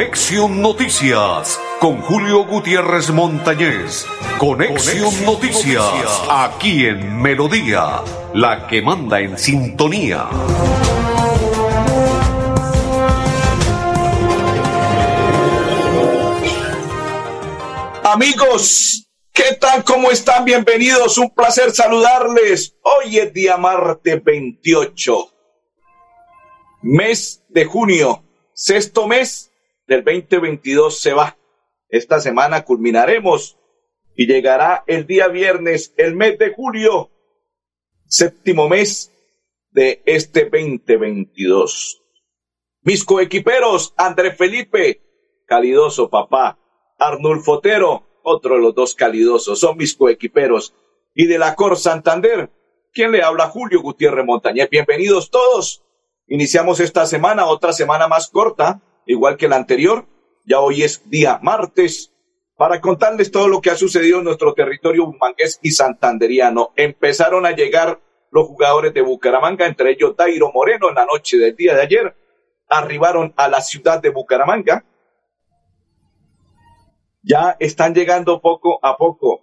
Conexión Noticias con Julio Gutiérrez Montañez. Conexión, Noticias, aquí en Melodía, la que manda en sintonía. Amigos, ¿qué tal? ¿Cómo están? Bienvenidos. Un placer saludarles. Hoy es día martes 28, mes de junio, sexto mes del 2022 se va. Esta semana culminaremos y llegará el día viernes, el mes de julio, séptimo mes de este 2022. Mis coequiperos, André Felipe, calidoso papá, Arnulfo Otero, otro de los dos calidosos, son mis coequiperos. Y de la Cor Santander, ¿quién le habla? Julio Gutiérrez Montañez. Bienvenidos todos. Iniciamos esta semana, otra semana más corta, igual que la anterior. Ya hoy es día martes para contarles todo lo que ha sucedido en nuestro territorio bumangués y santanderiano. Empezaron a llegar los jugadores de Bucaramanga, entre ellos Dairo Moreno, en la noche del día de ayer. Arribaron a la ciudad de Bucaramanga ya están llegando poco a poco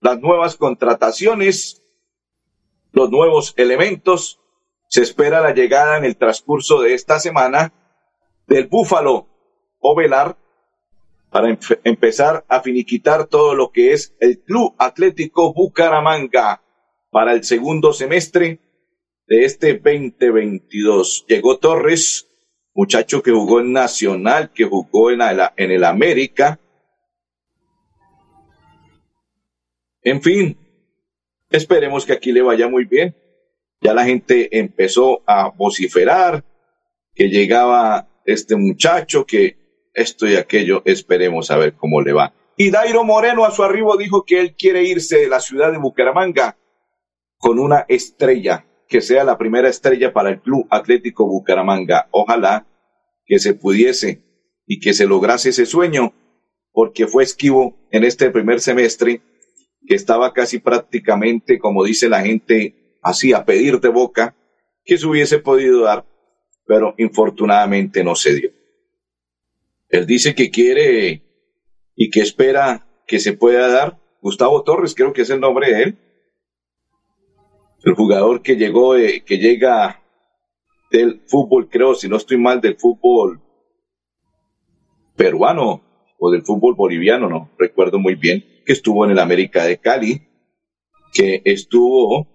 las nuevas contrataciones, los nuevos elementos. Se espera la llegada en el transcurso de esta semana del Búfalo Ovelar para empezar a finiquitar todo lo que es el Club Atlético Bucaramanga para el segundo semestre de este 2022. Llegó Torres, muchacho que jugó en Nacional, que jugó en, en el América, En fin, esperemos que aquí le vaya muy bien. Ya la gente empezó a vociferar que llegaba este muchacho, que esto y aquello, esperemos a ver cómo le va. Y Dairo Moreno a su arribo dijo que él quiere irse de la ciudad de Bucaramanga con una estrella, que sea la primera estrella para el Club Atlético Bucaramanga. Ojalá que se pudiese y que se lograse ese sueño, porque fue esquivo en este primer semestre que estaba casi prácticamente, como dice la gente, así a pedir de boca, que se hubiese podido dar, pero infortunadamente no se dio. Él dice que quiere y que espera que se pueda dar. Gustavo Torres, creo que es el nombre de él. El jugador que llegó, eh, que llega del fútbol, creo, si no estoy mal, del fútbol peruano o del fútbol boliviano, no recuerdo muy bien que estuvo en el América de Cali, que estuvo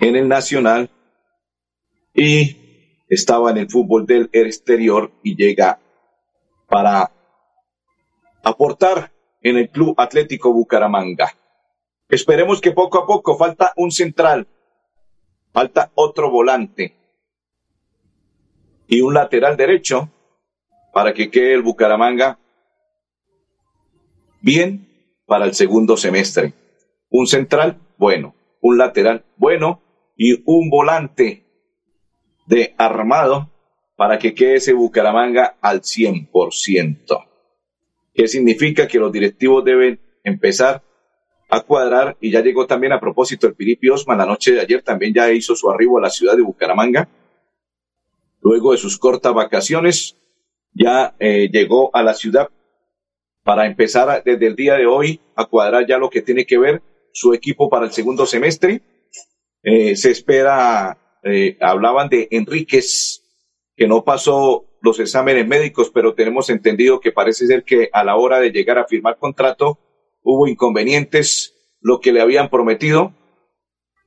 en el Nacional y estaba en el fútbol del exterior y llega para aportar en el Club Atlético Bucaramanga. Esperemos que poco a poco falta un central, falta otro volante y un lateral derecho para que quede el Bucaramanga bien para el segundo semestre. Un central, bueno, un lateral, bueno, y un volante de armado para que quede ese Bucaramanga al 100%. ¿Qué significa? Que los directivos deben empezar a cuadrar y ya llegó también a propósito el Piripi Osman la noche de ayer también ya hizo su arribo a la ciudad de Bucaramanga. Luego de sus cortas vacaciones, ya eh, llegó a la ciudad para empezar desde el día de hoy a cuadrar ya lo que tiene que ver su equipo para el segundo semestre. Eh, se espera, eh, hablaban de Enríquez, que no pasó los exámenes médicos, pero tenemos entendido que parece ser que a la hora de llegar a firmar contrato hubo inconvenientes, lo que le habían prometido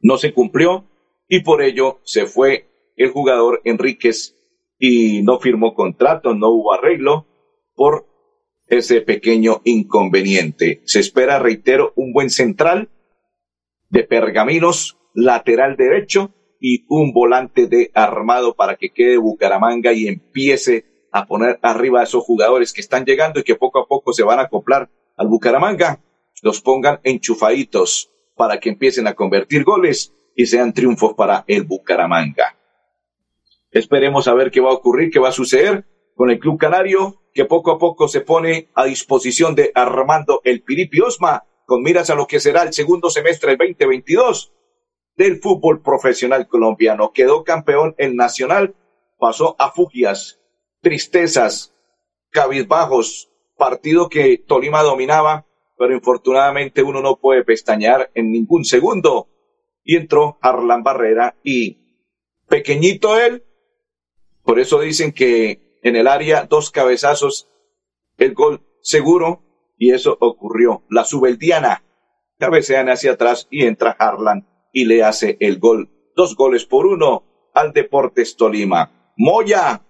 no se cumplió y por ello se fue el jugador Enríquez y no firmó contrato, no hubo arreglo por ese pequeño inconveniente. Se espera, reitero, un buen central de pergaminos, lateral derecho y un volante de armado para que quede Bucaramanga y empiece a poner arriba a esos jugadores que están llegando y que poco a poco se van a acoplar al Bucaramanga, los pongan enchufaditos para que empiecen a convertir goles y sean triunfos para el Bucaramanga. Esperemos a ver qué va a ocurrir, qué va a suceder con el Club Canario que poco a poco se pone a disposición de Armando el Piripi Osma, con miras a lo que será el segundo semestre del 2022 del fútbol profesional colombiano. Quedó campeón en Nacional, pasó a fugias, tristezas, cabizbajos, partido que Tolima dominaba, pero infortunadamente uno no puede pestañear en ningún segundo. Y entró Arlan Barrera y pequeñito él, por eso dicen que en el área dos cabezazos, el gol seguro, y eso ocurrió. La subeldiana cabecean hacia atrás y entra Harlan y le hace el gol. Dos goles por uno al Deportes Tolima. Moya.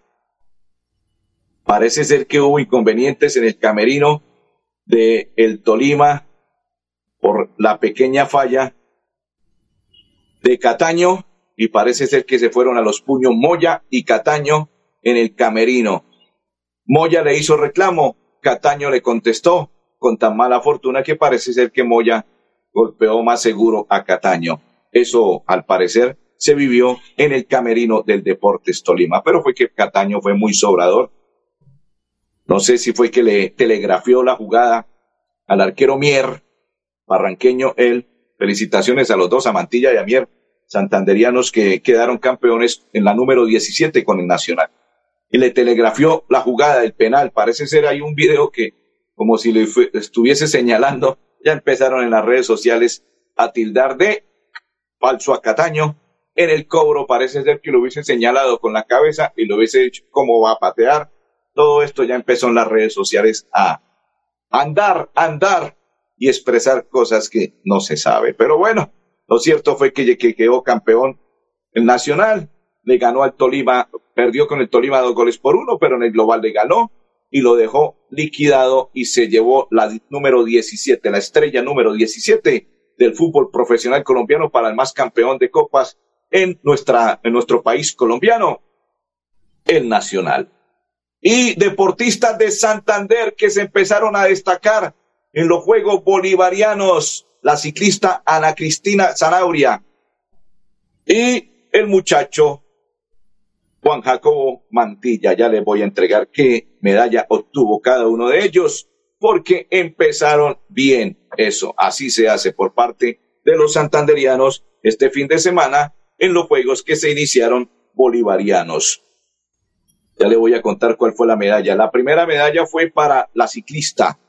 Parece ser que hubo inconvenientes en el camerino de el Tolima por la pequeña falla de Cataño y parece ser que se fueron a los puños Moya y Cataño en el camerino. Moya le hizo reclamo, Cataño le contestó con tan mala fortuna que parece ser que Moya golpeó más seguro a Cataño. Eso, al parecer, se vivió en el camerino del Deportes Tolima, pero fue que Cataño fue muy sobrador. No sé si fue que le telegrafió la jugada al arquero Mier, barranqueño él. Felicitaciones a los dos, a Mantilla y a Mier, santanderianos que quedaron campeones en la número 17 con el Nacional. Y le telegrafió la jugada del penal. Parece ser ahí un video que, como si le estuviese señalando, ya empezaron en las redes sociales a tildar de falso a Cataño. En el cobro parece ser que lo hubiese señalado con la cabeza y lo hubiese dicho cómo va a patear. Todo esto ya empezó en las redes sociales a andar, andar y expresar cosas que no se sabe. Pero bueno, lo cierto fue que, que quedó campeón el Nacional, le ganó al Tolima, perdió con el Tolima dos goles por uno, pero en el global le ganó y lo dejó liquidado y se llevó la número 17, la estrella número 17 del fútbol profesional colombiano para el más campeón de copas en, nuestra, en nuestro país colombiano, el Nacional. Y deportistas de Santander que se empezaron a destacar en los Juegos Bolivarianos, la ciclista Ana Cristina Zanauria y el muchacho Juan Jacobo Mantilla. Ya les voy a entregar qué medalla obtuvo cada uno de ellos, porque empezaron bien eso. Así se hace por parte de los santanderianos este fin de semana en los juegos que se iniciaron bolivarianos. Ya le voy a contar cuál fue la medalla. La primera medalla fue para la ciclista,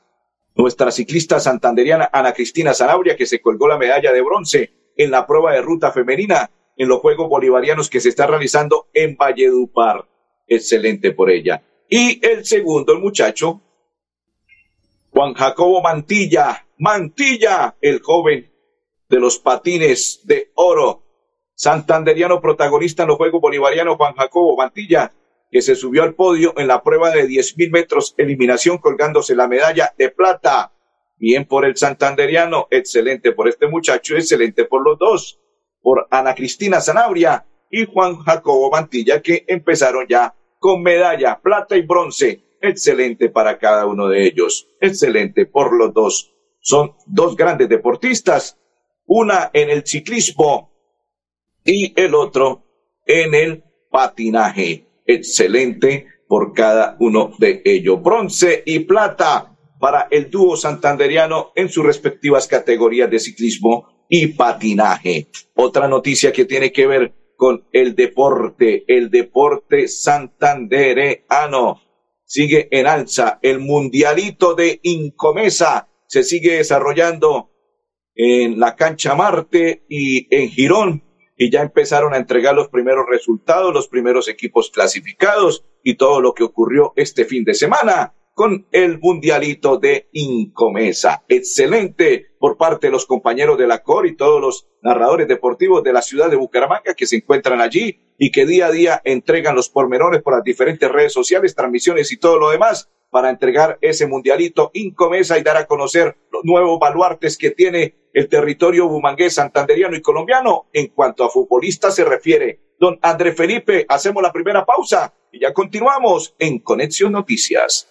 nuestra ciclista santanderiana Ana Cristina Zanabria, que se colgó la medalla de bronce en la prueba de ruta femenina en los Juegos Bolivarianos que se está realizando en Valledupar. Excelente por ella. Y el segundo, el muchacho, Juan Jacobo Mantilla, Mantilla, el joven de los patines de oro, santanderiano protagonista en los Juegos Bolivarianos, Juan Jacobo Mantilla, que se subió al podio en la prueba de diez mil metros eliminación colgándose la medalla de plata. Bien por el santanderiano, excelente por este muchacho, excelente por los dos por Ana Cristina Zanabria y Juan Jacobo Mantilla, que empezaron ya con medalla, plata y bronce. Excelente para cada uno de ellos. Excelente por los dos. Son dos grandes deportistas, una en el ciclismo y el otro en el patinaje. Excelente por cada uno de ellos. Bronce y plata para el dúo santanderiano en sus respectivas categorías de ciclismo y patinaje. Otra noticia que tiene que ver con el deporte, el deporte santandereano. Sigue en alza el mundialito de Incomesa. Se sigue desarrollando en la cancha Marte y en Girón. Y ya empezaron a entregar los primeros resultados, los primeros equipos clasificados y todo lo que ocurrió este fin de semana con el mundialito de Incomesa. Excelente por parte de los compañeros de la COR y todos los narradores deportivos de la ciudad de Bucaramanga que se encuentran allí y que día a día entregan los pormenores por las diferentes redes sociales, transmisiones y todo lo demás para entregar ese mundialito Incomesa y dar a conocer los nuevos baluartes que tiene el territorio bumangués, santanderiano y colombiano en cuanto a futbolistas se refiere. Don André Felipe, hacemos la primera pausa y ya continuamos en Conexión Noticias.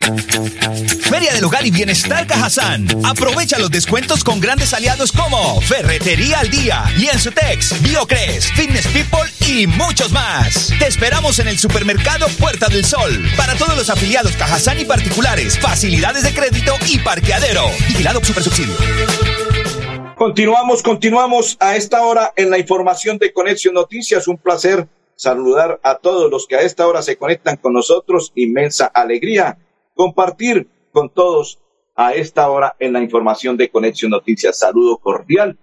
Feria del Hogar y Bienestar Cajazán. Aprovecha los descuentos con grandes aliados como Ferretería al Día, Lienzutex, Biocres, Fitness People y muchos más. Te esperamos en el supermercado Puerta del Sol. Para todos los afiliados Cajazán y particulares, facilidades de crédito y parqueadero. Vigilado Super Subsidio. Continuamos, continuamos a esta hora en la información de Conexión Noticias. Un placer saludar a todos los que a esta hora se conectan con nosotros. Inmensa alegría compartir con todos a esta hora en la información de Conexión Noticias. Saludo cordial.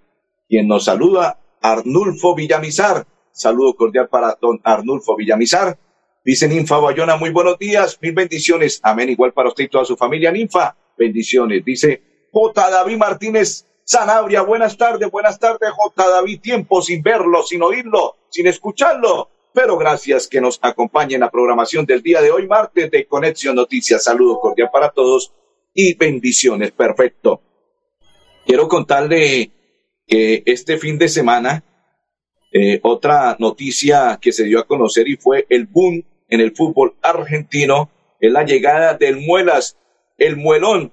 Quien nos saluda, Arnulfo Villamizar. Saludo cordial para don Arnulfo Villamizar. Dice Ninfa Bayona, muy buenos días, mil bendiciones. Amén, igual para usted y toda su familia. Ninfa, bendiciones. Dice J. David Martínez Sanabria, buenas tardes, buenas tardes, J. David. Tiempo sin verlo, sin oírlo, sin escucharlo pero gracias que nos acompañen en la programación del día de hoy, martes de Conexión Noticias. Saludos cordial para todos y bendiciones. Perfecto. Quiero contarle que este fin de semana, eh, otra noticia que se dio a conocer y fue el boom en el fútbol argentino, es la llegada del Muelas, el Muelón,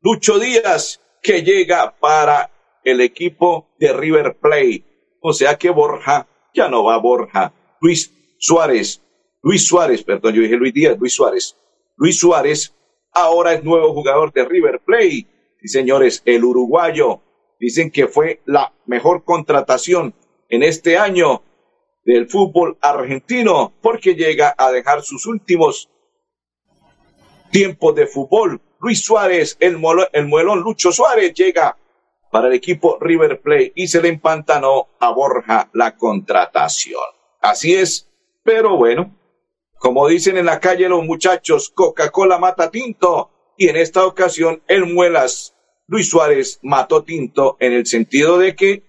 Lucho Díaz, que llega para el equipo de River Plate. O sea que Borja ya no va Borja Luis Suárez, Luis Suárez, perdón, yo dije Luis Díaz, Luis Suárez. Luis Suárez ahora es nuevo jugador de River Plate. Sí, señores, el uruguayo dicen que fue la mejor contratación en este año del fútbol argentino porque llega a dejar sus últimos tiempos de fútbol. Luis Suárez, el, el muelón Lucho Suárez llega para el equipo River Plate y se le empantanó a Borja la contratación. Así es, pero bueno, como dicen en la calle los muchachos, Coca-Cola mata tinto y en esta ocasión el Muelas Luis Suárez mató tinto en el sentido de que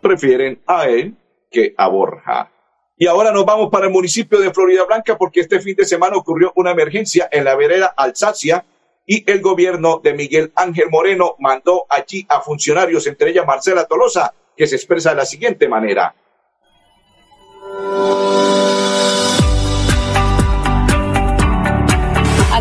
prefieren a él que a Borja. Y ahora nos vamos para el municipio de Florida Blanca porque este fin de semana ocurrió una emergencia en la vereda Alsacia y el gobierno de Miguel Ángel Moreno mandó allí a funcionarios, entre ellas Marcela Tolosa, que se expresa de la siguiente manera.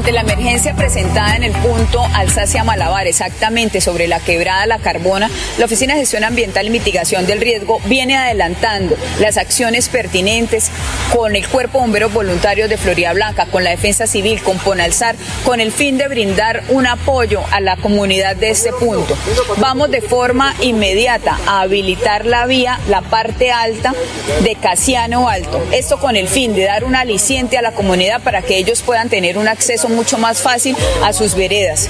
Ante la emergencia presentada en el punto Alsacia Malabar, exactamente sobre la quebrada La Carbona, la Oficina de Gestión Ambiental y Mitigación del Riesgo viene adelantando las acciones pertinentes con el Cuerpo Bomberos Voluntarios de Florida Blanca, con la Defensa Civil, con Ponalzar, con el fin de brindar un apoyo a la comunidad de este punto. Vamos de forma inmediata a habilitar la vía, la parte alta de Casiano Alto. Esto con el fin de dar un aliciente a la comunidad para que ellos puedan tener un acceso mucho más fácil a sus veredas.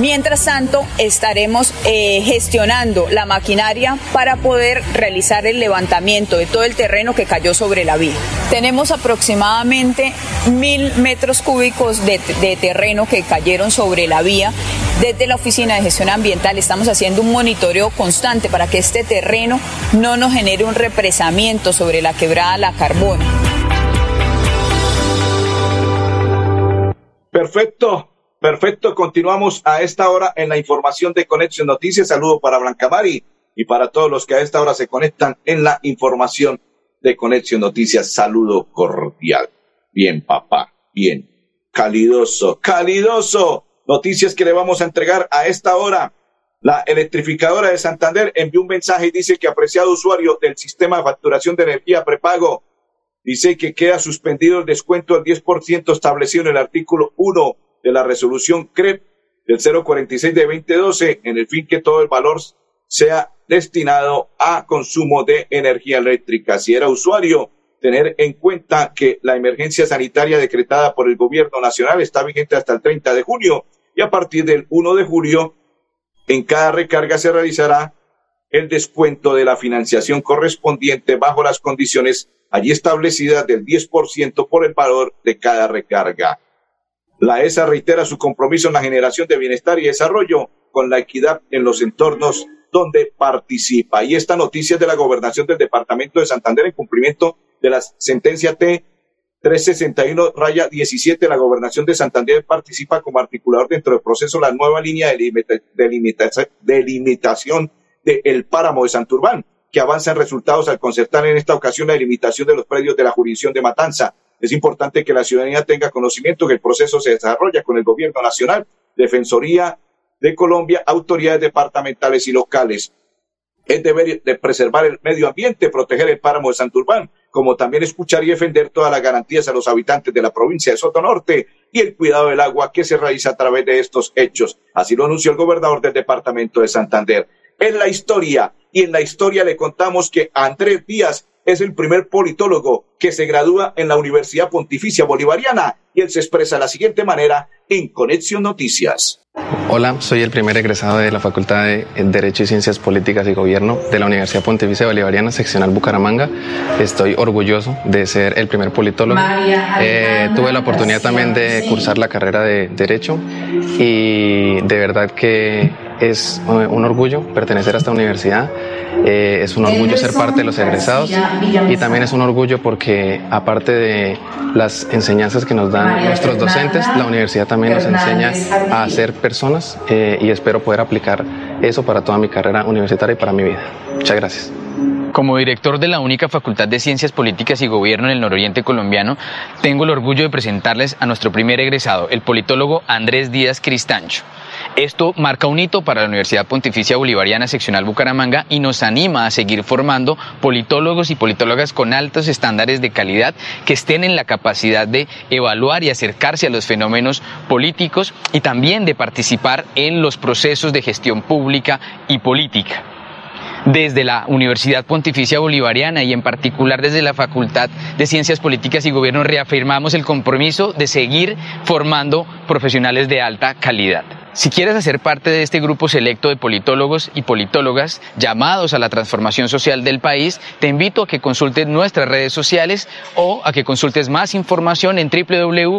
Mientras tanto, estaremos eh, gestionando la maquinaria para poder realizar el levantamiento de todo el terreno que cayó sobre la vía. Tenemos aproximadamente mil metros cúbicos de, de terreno que cayeron sobre la vía. Desde la Oficina de Gestión Ambiental estamos haciendo un monitoreo constante para que este terreno no nos genere un represamiento sobre la quebrada La Carbona. Perfecto, perfecto. Continuamos a esta hora en la información de Conexión Noticias. Saludo para Blanca Mari y para todos los que a esta hora se conectan en la información de Conexión Noticias. Saludo cordial. Bien, papá, bien. Calidoso, calidoso. Noticias que le vamos a entregar a esta hora. La electrificadora de Santander envió un mensaje y dice que apreciado usuario del sistema de facturación de energía prepago dice que queda suspendido el descuento del 10% establecido en el artículo 1 de la resolución CREP del 046 de 2012 en el fin que todo el valor sea destinado a consumo de energía eléctrica. Si era usuario, tener en cuenta que la emergencia sanitaria decretada por el gobierno nacional está vigente hasta el 30 de junio y a partir del 1 de julio en cada recarga se realizará el descuento de la financiación correspondiente bajo las condiciones allí establecidas del 10% por el valor de cada recarga. La ESA reitera su compromiso en la generación de bienestar y desarrollo con la equidad en los entornos donde participa. Y esta noticia es de la gobernación del departamento de Santander en cumplimiento de la sentencia T 361 raya 17, la gobernación de Santander participa como articulador dentro del proceso la nueva línea de delimitación del páramo de Santurbán, que avanza en resultados al concertar en esta ocasión la delimitación de los predios de la jurisdicción de Matanza. Es importante que la ciudadanía tenga conocimiento que el proceso se desarrolla con el gobierno nacional, Defensoría de Colombia, autoridades departamentales y locales. Es deber de preservar el medio ambiente, proteger el páramo de Santurbán, como también escuchar y defender todas las garantías a los habitantes de la provincia de Soto Norte y el cuidado del agua que se realiza a través de estos hechos. Así lo anunció el gobernador del departamento de Santander. En la historia, y en la historia le contamos que Andrés Díaz es el primer politólogo que se gradúa en la Universidad Pontificia Bolivariana y él se expresa de la siguiente manera en Conexión Noticias. Hola, soy el primer egresado de la Facultad de Derecho y Ciencias Políticas y Gobierno de la Universidad Pontificia Bolivariana, seccional Bucaramanga. Estoy orgulloso de ser el primer politólogo. Eh, tuve la oportunidad también de cursar la carrera de Derecho y de verdad que es un orgullo pertenecer a esta universidad, eh, es un orgullo ser parte de los egresados y también es un orgullo porque aparte de las enseñanzas que nos dan nuestros docentes, la universidad también nos enseña a ser personas eh, y espero poder aplicar eso para toda mi carrera universitaria y para mi vida. Muchas gracias. Como director de la única Facultad de Ciencias Políticas y Gobierno en el nororiente colombiano, tengo el orgullo de presentarles a nuestro primer egresado, el politólogo Andrés Díaz Cristancho. Esto marca un hito para la Universidad Pontificia Bolivariana Seccional Bucaramanga y nos anima a seguir formando politólogos y politólogas con altos estándares de calidad que estén en la capacidad de evaluar y acercarse a los fenómenos políticos y también de participar en los procesos de gestión pública y política desde la Universidad Pontificia Bolivariana y en particular desde la Facultad de Ciencias Políticas y Gobierno reafirmamos el compromiso de seguir formando profesionales de alta calidad. Si quieres hacer parte de este grupo selecto de politólogos y politólogas llamados a la transformación social del país, te invito a que consultes nuestras redes sociales o a que consultes más información en www.upb.edu.co.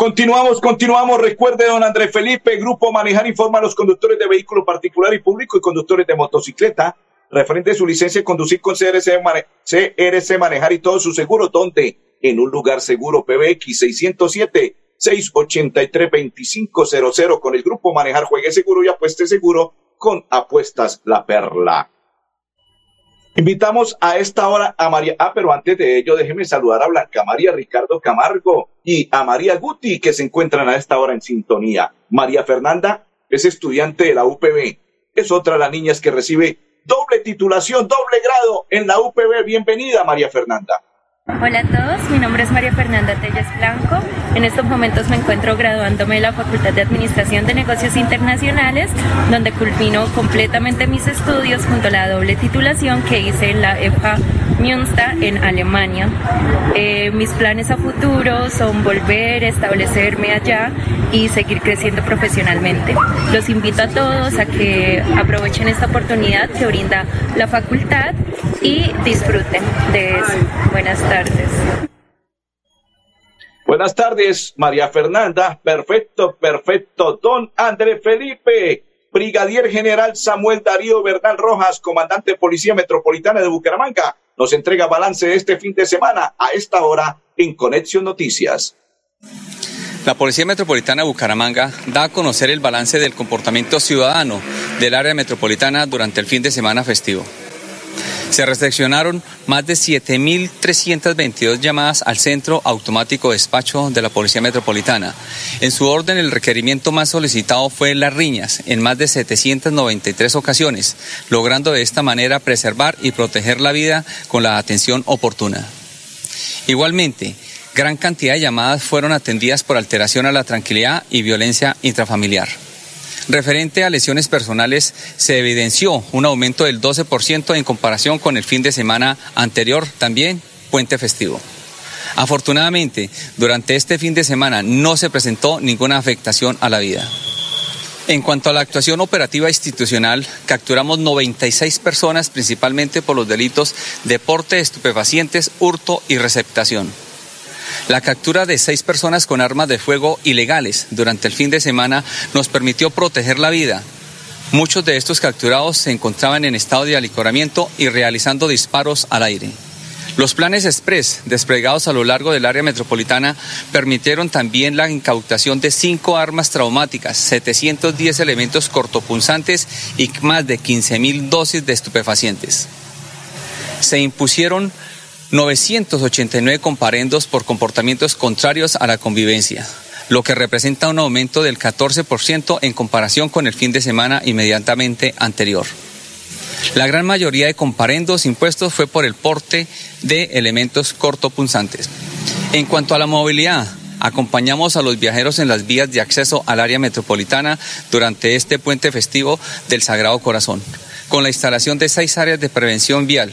Continuamos, continuamos. Recuerde, don Andrés Felipe, Grupo Manejar informa a los conductores de vehículo particular y público y conductores de motocicleta referente a su licencia de conducir con CRC, CRC Manejar y todo su seguro, donde en un lugar seguro PBX 607 683 2500 con el Grupo Manejar Juegue Seguro y Apueste Seguro con Apuestas La Perla. Invitamos a esta hora a María. Ah, pero antes de ello, déjeme saludar a Blanca María Ricardo Camargo y a María Guti, que se encuentran a esta hora en sintonía. María Fernanda es estudiante de la UPB. Es otra de las niñas que recibe doble titulación, doble grado en la UPB. Bienvenida, María Fernanda. Hola a todos, mi nombre es María Fernanda Telles Blanco. En estos momentos me encuentro graduándome de la Facultad de Administración de Negocios Internacionales, donde culmino completamente mis estudios junto a la doble titulación que hice en la EFA Münster en Alemania. Eh, mis planes a futuro son volver, establecerme allá y seguir creciendo profesionalmente. Los invito a todos a que aprovechen esta oportunidad que brinda la facultad y disfruten de eso. Buenas tardes. Buenas tardes, María Fernanda. Perfecto, perfecto. Don André Felipe, Brigadier General Samuel Darío Bernal Rojas, comandante de Policía Metropolitana de Bucaramanga, nos entrega balance de este fin de semana a esta hora en Conexión Noticias. La Policía Metropolitana de Bucaramanga da a conocer el balance del comportamiento ciudadano del área metropolitana durante el fin de semana festivo. Se recepcionaron más de 7.322 llamadas al Centro Automático de Despacho de la Policía Metropolitana. En su orden, el requerimiento más solicitado fue las riñas, en más de 793 ocasiones, logrando de esta manera preservar y proteger la vida con la atención oportuna. Igualmente, gran cantidad de llamadas fueron atendidas por alteración a la tranquilidad y violencia intrafamiliar. Referente a lesiones personales, se evidenció un aumento del 12% en comparación con el fin de semana anterior, también puente festivo. Afortunadamente, durante este fin de semana no se presentó ninguna afectación a la vida. En cuanto a la actuación operativa institucional, capturamos 96 personas principalmente por los delitos de porte estupefacientes, hurto y receptación. La captura de seis personas con armas de fuego ilegales durante el fin de semana nos permitió proteger la vida. Muchos de estos capturados se encontraban en estado de alicoramiento y realizando disparos al aire. Los planes express desplegados a lo largo del área metropolitana permitieron también la incautación de cinco armas traumáticas, 710 elementos cortopunzantes y más de 15.000 dosis de estupefacientes. Se impusieron 989 comparendos por comportamientos contrarios a la convivencia, lo que representa un aumento del 14% en comparación con el fin de semana inmediatamente anterior. La gran mayoría de comparendos impuestos fue por el porte de elementos cortopunzantes. En cuanto a la movilidad, acompañamos a los viajeros en las vías de acceso al área metropolitana durante este puente festivo del Sagrado Corazón, con la instalación de seis áreas de prevención vial,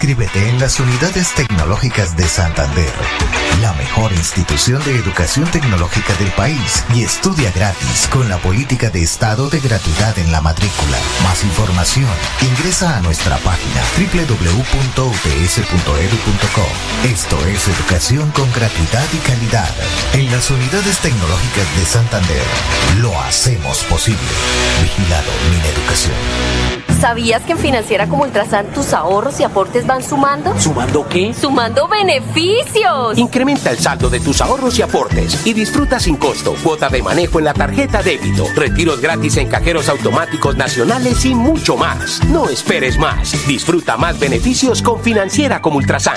Inscríbete en las unidades tecnológicas de Santander, la mejor institución de educación tecnológica del país y estudia gratis con la política de estado de gratuidad en la matrícula. Más información, ingresa a nuestra página www.ups.edu.co. Esto es educación con gratuidad y calidad. En las unidades tecnológicas de Santander, lo hacemos posible. Vigilado mi Educación. ¿Sabías que en Financiera como Ultrasan tus ahorros y aportes van sumando? ¿Sumando qué? ¡Sumando beneficios! Incrementa el saldo de tus ahorros y aportes y disfruta sin costo cuota de manejo en la tarjeta débito, retiros gratis en cajeros automáticos nacionales y mucho más. No esperes más. Disfruta más beneficios con Financiera como Ultrasan.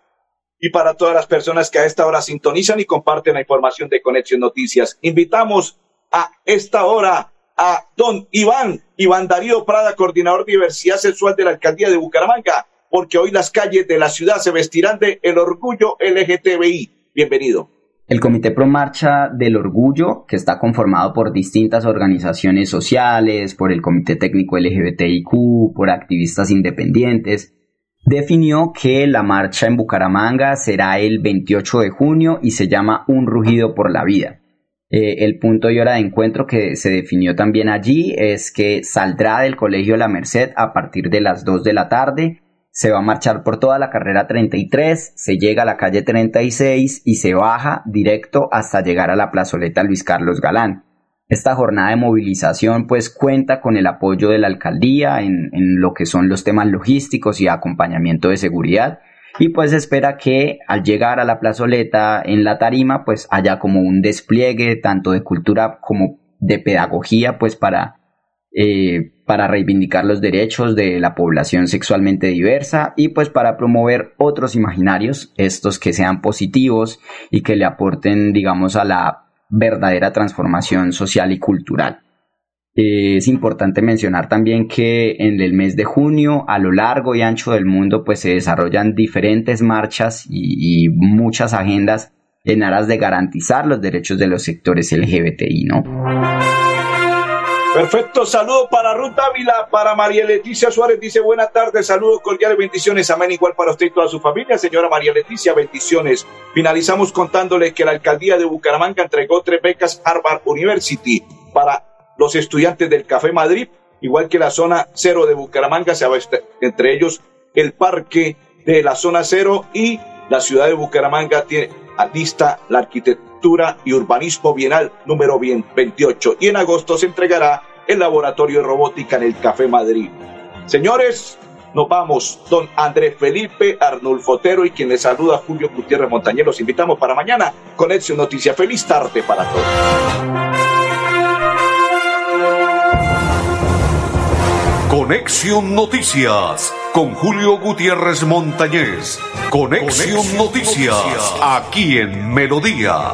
y para todas las personas que a esta hora sintonizan y comparten la información de Conexión Noticias. Invitamos a esta hora a don Iván, Iván Darío Prada, coordinador de diversidad sexual de la alcaldía de Bucaramanga, porque hoy las calles de la ciudad se vestirán de el orgullo LGTBI. Bienvenido. El Comité Pro Marcha del Orgullo, que está conformado por distintas organizaciones sociales, por el Comité Técnico LGBTIQ, por activistas independientes, definió que la marcha en Bucaramanga será el 28 de junio y se llama Un rugido por la vida. Eh, el punto y hora de encuentro que se definió también allí es que saldrá del Colegio La Merced a partir de las 2 de la tarde se va a marchar por toda la carrera 33, se llega a la calle 36 y se baja directo hasta llegar a la plazoleta Luis Carlos Galán. Esta jornada de movilización pues cuenta con el apoyo de la alcaldía en, en lo que son los temas logísticos y acompañamiento de seguridad. Y pues espera que al llegar a la plazoleta en la tarima pues haya como un despliegue tanto de cultura como de pedagogía pues para eh, para reivindicar los derechos de la población sexualmente diversa y pues para promover otros imaginarios, estos que sean positivos y que le aporten, digamos, a la verdadera transformación social y cultural. Eh, es importante mencionar también que en el mes de junio, a lo largo y ancho del mundo, pues se desarrollan diferentes marchas y, muchas agendas en aras de garantizar los derechos de los sectores LGBTI, ¿no? Perfecto, saludo para Ruth Ávila, para María Leticia Suárez, dice buenas tardes, saludos cordiales, bendiciones, amén, igual para usted y toda su familia, señora María Leticia, bendiciones. Finalizamos contándole que la alcaldía de Bucaramanga entregó tres becas Harvard University para los estudiantes del Café Madrid, igual que la zona cero de Bucaramanga, entre ellos el parque de la zona cero y la ciudad de Bucaramanga tiene lista la arquitectura y urbanismo bienal número 28 y en agosto se entregará el laboratorio de robótica en el Café Madrid. Señores, nos vamos. Don Andrés Felipe Arnulfotero y quien les saluda Julio Gutiérrez Montañez. Los invitamos para mañana. Conexión Noticia. Feliz tarde para todos. Conexión Noticias con Julio Gutiérrez Montañez. Conexión, Noticias, aquí en Melodía,